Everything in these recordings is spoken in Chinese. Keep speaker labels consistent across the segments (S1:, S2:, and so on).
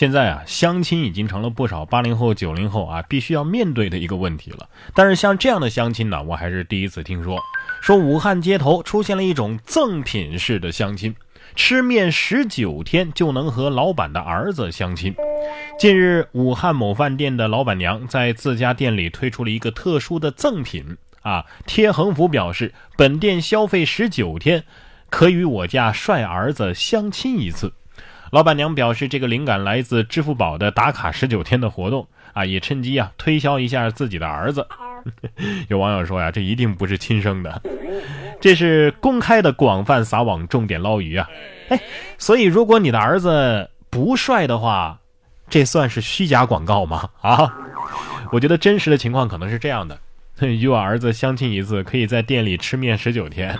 S1: 现在啊，相亲已经成了不少八零后、九零后啊必须要面对的一个问题了。但是像这样的相亲呢，我还是第一次听说。说武汉街头出现了一种赠品式的相亲，吃面十九天就能和老板的儿子相亲。近日，武汉某饭店的老板娘在自家店里推出了一个特殊的赠品啊，贴横幅表示本店消费十九天，可与我家帅儿子相亲一次。老板娘表示，这个灵感来自支付宝的打卡十九天的活动啊，也趁机啊推销一下自己的儿子。有网友说呀，这一定不是亲生的，这是公开的广泛撒网，重点捞鱼啊！哎，所以如果你的儿子不帅的话，这算是虚假广告吗？啊，我觉得真实的情况可能是这样的：与我儿子相亲一次，可以在店里吃面十九天。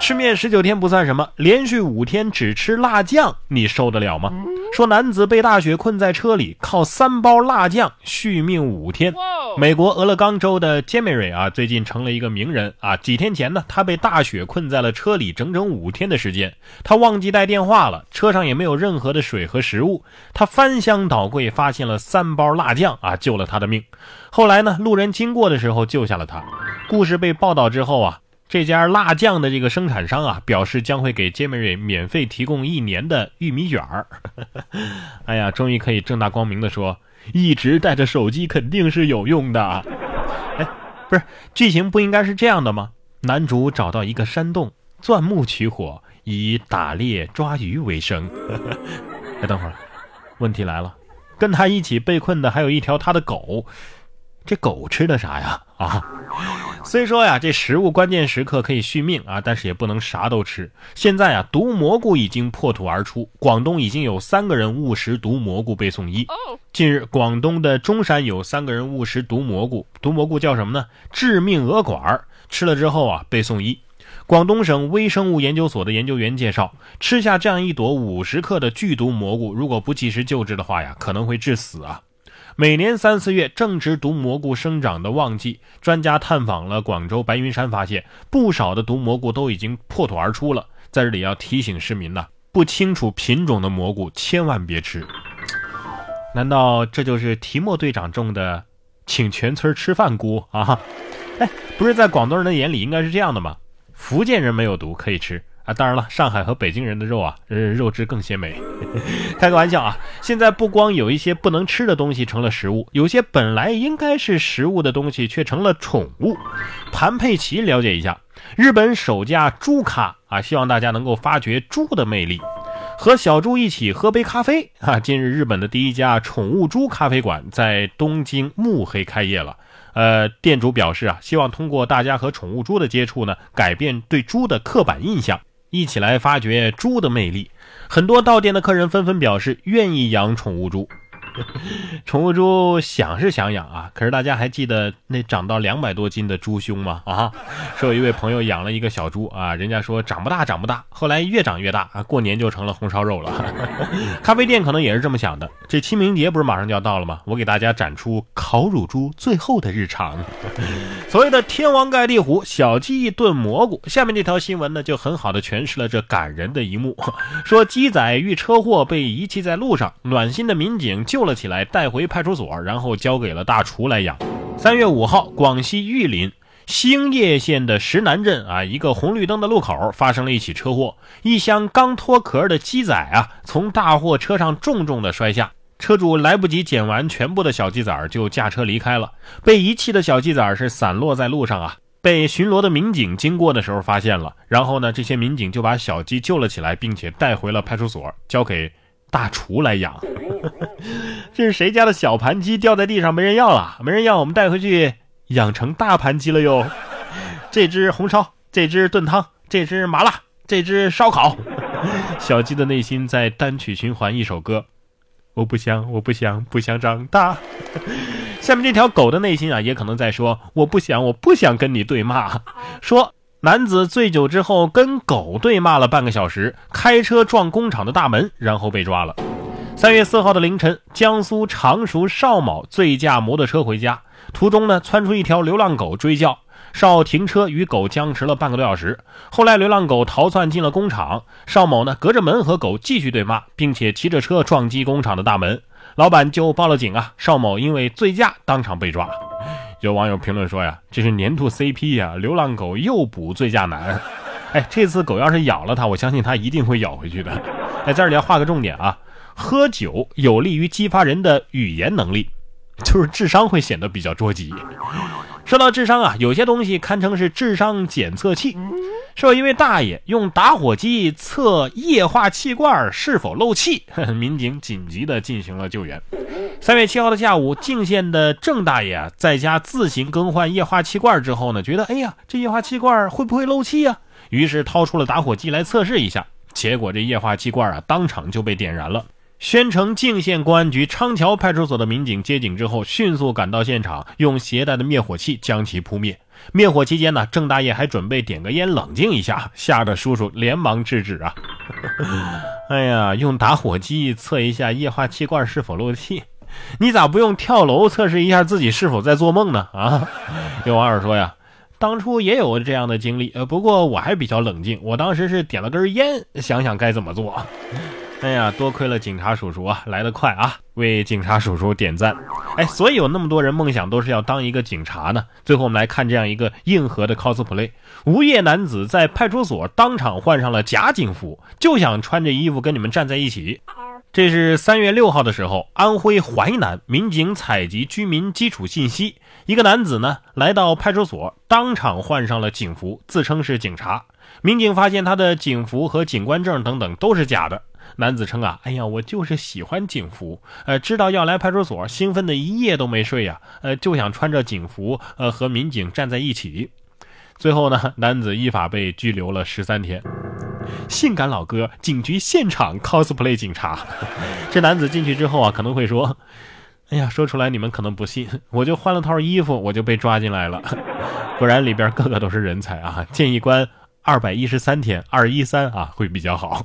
S1: 吃面十九天不算什么，连续五天只吃辣酱，你受得了吗？说男子被大雪困在车里，靠三包辣酱续命五天。美国俄勒冈州的杰梅瑞啊，最近成了一个名人啊。几天前呢，他被大雪困在了车里整整五天的时间，他忘记带电话了，车上也没有任何的水和食物，他翻箱倒柜发现了三包辣酱啊，救了他的命。后来呢，路人经过的时候救下了他。故事被报道之后啊。这家辣酱的这个生产商啊，表示将会给杰梅瑞免费提供一年的玉米卷儿。哎呀，终于可以正大光明的说，一直带着手机肯定是有用的。哎，不是，剧情不应该是这样的吗？男主找到一个山洞，钻木取火，以打猎抓鱼为生。哎，等会儿，问题来了，跟他一起被困的还有一条他的狗，这狗吃的啥呀？啊？虽说呀，这食物关键时刻可以续命啊，但是也不能啥都吃。现在啊，毒蘑菇已经破土而出，广东已经有三个人误食毒蘑菇被送医。近日，广东的中山有三个人误食毒蘑菇，毒蘑菇叫什么呢？致命鹅管，吃了之后啊被送医。广东省微生物研究所的研究员介绍，吃下这样一朵五十克的剧毒蘑菇，如果不及时救治的话呀，可能会致死啊。每年三四月正值毒蘑菇生长的旺季，专家探访了广州白云山，发现不少的毒蘑菇都已经破土而出了。在这里要提醒市民呐，不清楚品种的蘑菇千万别吃。难道这就是提莫队长种的“请全村吃饭菇”啊？哎，不是在广东人的眼里应该是这样的吗？福建人没有毒可以吃。啊，当然了，上海和北京人的肉啊，呃，肉质更鲜美。开个玩笑啊，现在不光有一些不能吃的东西成了食物，有些本来应该是食物的东西却成了宠物。盘佩奇了解一下，日本首家猪咖啊，希望大家能够发掘猪的魅力，和小猪一起喝杯咖啡啊。近日，日本的第一家宠物猪咖啡馆在东京目黑开业了。呃，店主表示啊，希望通过大家和宠物猪的接触呢，改变对猪的刻板印象。一起来发掘猪的魅力，很多到店的客人纷纷表示愿意养宠物猪。宠物猪想是想养啊，可是大家还记得那长到两百多斤的猪胸吗？啊，说有一位朋友养了一个小猪啊，人家说长不大长不大，后来越长越大啊，过年就成了红烧肉了。咖啡店可能也是这么想的，这清明节不是马上就要到了吗？我给大家展出烤乳猪最后的日常。所谓的天王盖地虎，小鸡炖蘑菇。下面这条新闻呢，就很好的诠释了这感人的一幕。说鸡仔遇车祸被遗弃在路上，暖心的民警救。了起来，带回派出所，然后交给了大厨来养。三月五号，广西玉林兴业县的石南镇啊，一个红绿灯的路口发生了一起车祸，一箱刚脱壳的鸡仔啊，从大货车上重重的摔下，车主来不及捡完全部的小鸡仔就驾车离开了。被遗弃的小鸡仔是散落在路上啊，被巡逻的民警经过的时候发现了，然后呢，这些民警就把小鸡救了起来，并且带回了派出所，交给大厨来养。这是谁家的小盘鸡掉在地上没人要了？没人要，我们带回去养成大盘鸡了哟。这只红烧，这只炖汤，这只麻辣，这只烧烤。小鸡的内心在单曲循环一首歌：我不想，我不想，不想长大。下面这条狗的内心啊，也可能在说：我不想，我不想跟你对骂。说男子醉酒之后跟狗对骂了半个小时，开车撞工厂的大门，然后被抓了。三月四号的凌晨，江苏常熟邵某醉驾摩托车回家，途中呢窜出一条流浪狗追叫，邵停车与狗僵持了半个多小时。后来流浪狗逃窜进了工厂，邵某呢隔着门和狗继续对骂，并且骑着车撞击工厂的大门。老板就报了警啊，邵某因为醉驾当场被抓。有网友评论说呀：“这是年度 CP 呀，流浪狗又补醉驾男。”哎，这次狗要是咬了他，我相信他一定会咬回去的。哎，在这里要画个重点啊，喝酒有利于激发人的语言能力，就是智商会显得比较捉急。说到智商啊，有些东西堪称是智商检测器。说一位大爷用打火机测液化气罐是否漏气，民警紧急的进行了救援。三月七号的下午，泾县的郑大爷啊，在家自行更换液化气罐之后呢，觉得哎呀，这液化气罐会不会漏气啊？于是掏出了打火机来测试一下，结果这液化气罐啊，当场就被点燃了。宣城泾县公安局昌桥派出所的民警接警之后，迅速赶到现场，用携带的灭火器将其扑灭。灭火期间呢，郑大爷还准备点个烟冷静一下，吓得叔叔连忙制止啊！哎呀，用打火机测一下液化气罐是否漏气，你咋不用跳楼测试一下自己是否在做梦呢？啊！有网友说呀。当初也有这样的经历，呃，不过我还比较冷静，我当时是点了根烟，想想该怎么做。哎呀，多亏了警察叔叔啊，来得快啊，为警察叔叔点赞。哎，所以有那么多人梦想都是要当一个警察呢。最后我们来看这样一个硬核的 cosplay：无业男子在派出所当场换上了假警服，就想穿着衣服跟你们站在一起。这是三月六号的时候，安徽淮南民警采集居民基础信息，一个男子呢来到派出所，当场换上了警服，自称是警察。民警发现他的警服和警官证等等都是假的。男子称啊，哎呀，我就是喜欢警服，呃，知道要来派出所，兴奋的一夜都没睡呀，呃，就想穿着警服，呃，和民警站在一起。最后呢，男子依法被拘留了十三天。性感老哥，警局现场 cosplay 警察。这男子进去之后啊，可能会说：“哎呀，说出来你们可能不信，我就换了套衣服，我就被抓进来了。”果然里边个个都是人才啊！建议关二百一十三天，二一三啊会比较好。